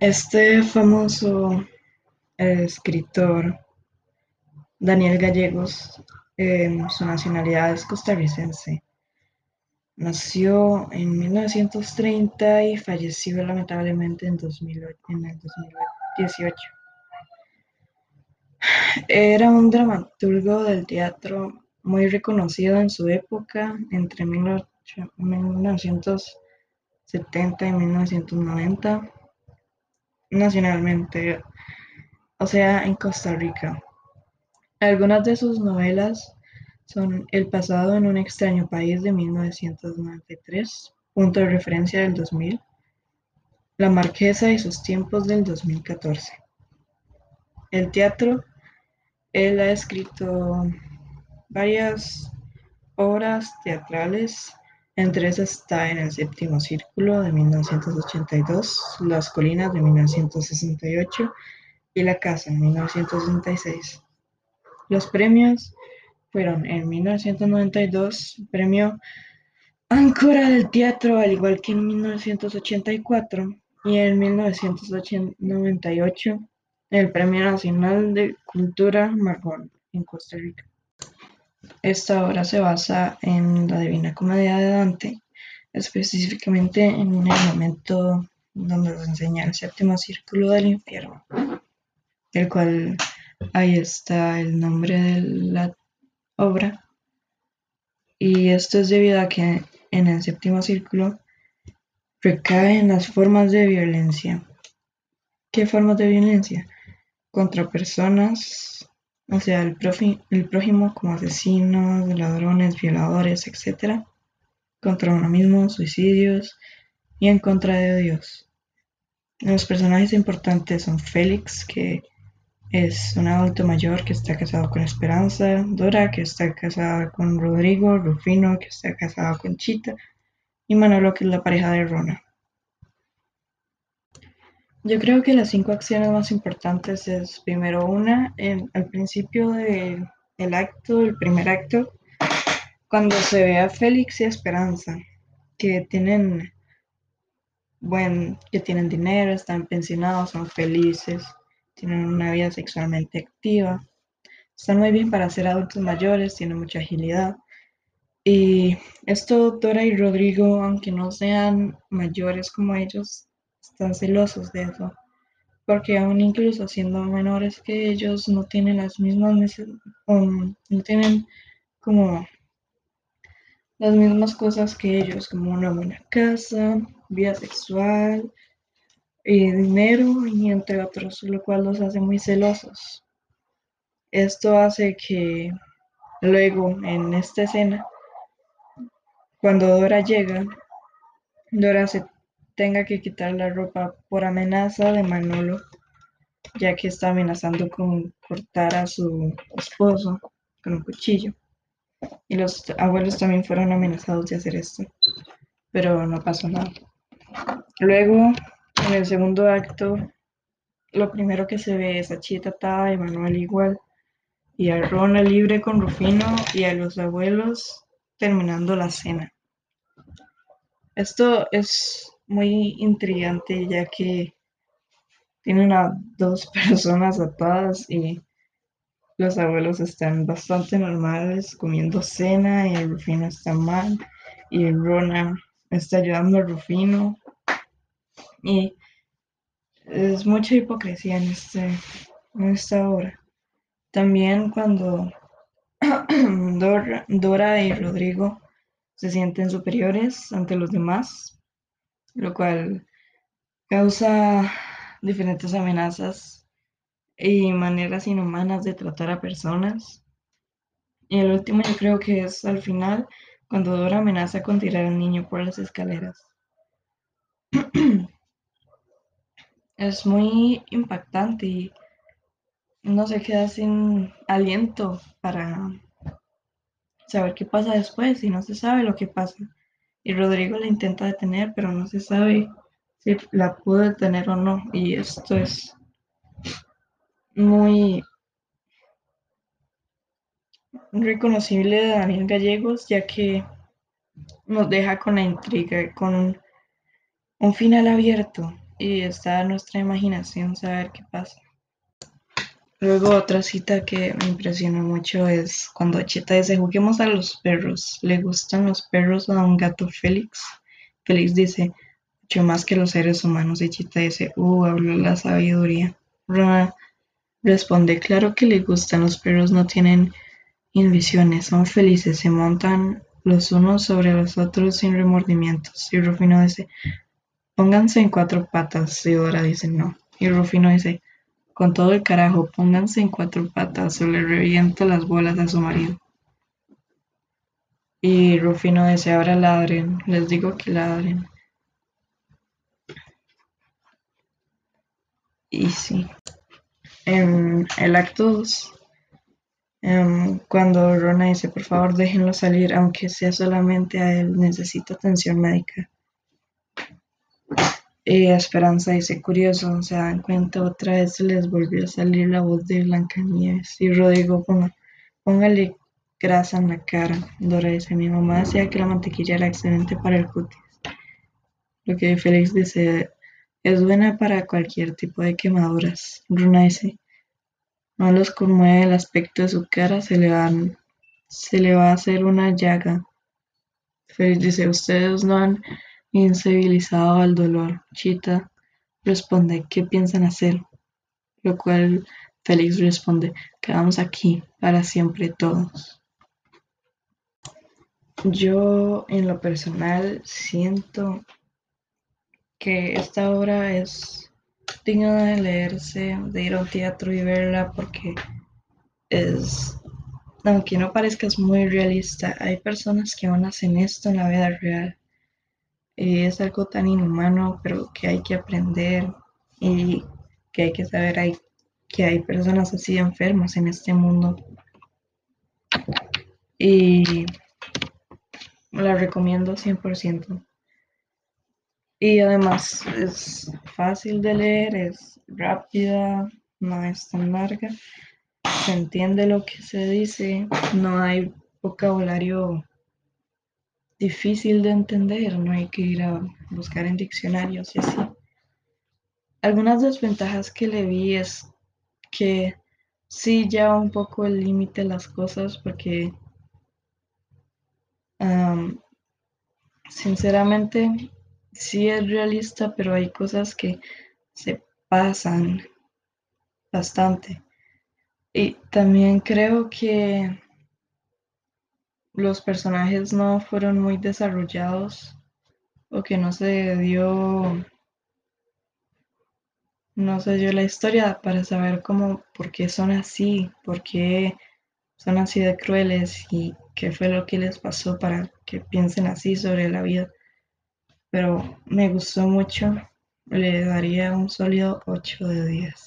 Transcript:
Este famoso escritor, Daniel Gallegos, em, su nacionalidad es costarricense. Nació en 1930 y falleció lamentablemente en, 2008, en el 2018. Era un dramaturgo del teatro muy reconocido en su época, entre 1970 y 1990 nacionalmente, o sea, en Costa Rica. Algunas de sus novelas son El pasado en un extraño país de 1993, punto de referencia del 2000, La marquesa y sus tiempos del 2014. El teatro, él ha escrito varias obras teatrales entre esas está En el séptimo círculo de 1982, Las colinas de 1968 y La casa en 1966. Los premios fueron en 1992 premio Áncora del Teatro, al igual que en 1984, y en 1998 el Premio Nacional de Cultura Margón en Costa Rica. Esta obra se basa en la Divina Comedia de Dante, específicamente en el momento donde nos enseña el séptimo círculo del infierno, el cual ahí está el nombre de la obra. Y esto es debido a que en el séptimo círculo recaen las formas de violencia. ¿Qué formas de violencia? Contra personas o sea, el, el prójimo como asesinos, ladrones, violadores, etc. Contra uno mismo, suicidios y en contra de Dios. Los personajes importantes son Félix, que es un adulto mayor que está casado con Esperanza, Dora, que está casada con Rodrigo, Rufino, que está casado con Chita, y Manolo, que es la pareja de Rona. Yo creo que las cinco acciones más importantes es primero una, en, al principio del acto, el primer acto, cuando se ve a Félix y Esperanza, que tienen buen, que tienen dinero, están pensionados, son felices, tienen una vida sexualmente activa, están muy bien para ser adultos mayores, tienen mucha agilidad. Y esto Dora y Rodrigo, aunque no sean mayores como ellos, están celosos de eso, porque aún incluso siendo menores que ellos no tienen las mismas um, no tienen como las mismas cosas que ellos, como una buena casa, vida sexual, dinero y entre otros, lo cual los hace muy celosos. Esto hace que luego en esta escena, cuando Dora llega, Dora se tenga que quitar la ropa por amenaza de Manolo, ya que está amenazando con cortar a su esposo con un cuchillo. Y los abuelos también fueron amenazados de hacer esto, pero no pasó nada. Luego, en el segundo acto, lo primero que se ve es a Chita atada y Manuel igual, y a Rona libre con Rufino y a los abuelos terminando la cena. Esto es muy intrigante ya que tienen a dos personas atadas y los abuelos están bastante normales comiendo cena y Rufino está mal y Rona está ayudando a Rufino y es mucha hipocresía en, este, en esta obra. También cuando Dora y Rodrigo se sienten superiores ante los demás lo cual causa diferentes amenazas y maneras inhumanas de tratar a personas. Y el último yo creo que es al final cuando Dora amenaza con tirar al niño por las escaleras. es muy impactante y no se queda sin aliento para saber qué pasa después y no se sabe lo que pasa y Rodrigo la intenta detener, pero no se sabe si la pudo detener o no. Y esto es muy reconocible de Daniel Gallegos, ya que nos deja con la intriga, con un final abierto. y está nuestra imaginación saber qué pasa. Luego otra cita que me impresionó mucho es cuando Chita dice, juguemos a los perros. ¿Le gustan los perros a un gato Félix? Félix dice, mucho más que los seres humanos. Y Chita dice, uh, habló la sabiduría. Rona responde, claro que le gustan, los perros no tienen invisiones, son felices, se montan los unos sobre los otros sin remordimientos. Y Rufino dice, pónganse en cuatro patas. Y Dora dice, no. Y Rufino dice, con todo el carajo, pónganse en cuatro patas o le reviento las bolas a su marido. Y Rufino dice, ahora ladren, les digo que ladren. Y sí, en el acto 2, em, cuando Rona dice, por favor déjenlo salir, aunque sea solamente a él, necesita atención médica. Y Esperanza dice, curioso, se dan cuenta, otra vez les volvió a salir la voz de Blancanieves. Y Rodrigo, póngale grasa en la cara. Dora dice, mi mamá decía que la mantequilla era excelente para el cutis. Lo que Félix dice, es buena para cualquier tipo de quemaduras. Runa dice, no los conmueve el aspecto de su cara, se le, van, se le va a hacer una llaga. Félix dice, ustedes no han Incivilizado al dolor, Chita responde ¿qué piensan hacer? Lo cual Félix responde quedamos aquí para siempre todos. Yo en lo personal siento que esta obra es digna de leerse, de ir a un teatro y verla porque es, aunque no parezca es muy realista, hay personas que aún hacen esto en la vida real es algo tan inhumano, pero que hay que aprender y que hay que saber que hay personas así enfermas en este mundo. Y la recomiendo 100%. Y además es fácil de leer, es rápida, no es tan larga, se entiende lo que se dice, no hay vocabulario difícil de entender, no hay que ir a buscar en diccionarios y así. Algunas desventajas que le vi es que sí lleva un poco el límite las cosas porque sinceramente sí es realista, pero hay cosas que se pasan bastante. Y también creo que los personajes no fueron muy desarrollados o que no se dio no se dio la historia para saber cómo por qué son así, por qué son así de crueles y qué fue lo que les pasó para que piensen así sobre la vida. Pero me gustó mucho, le daría un sólido 8 de 10.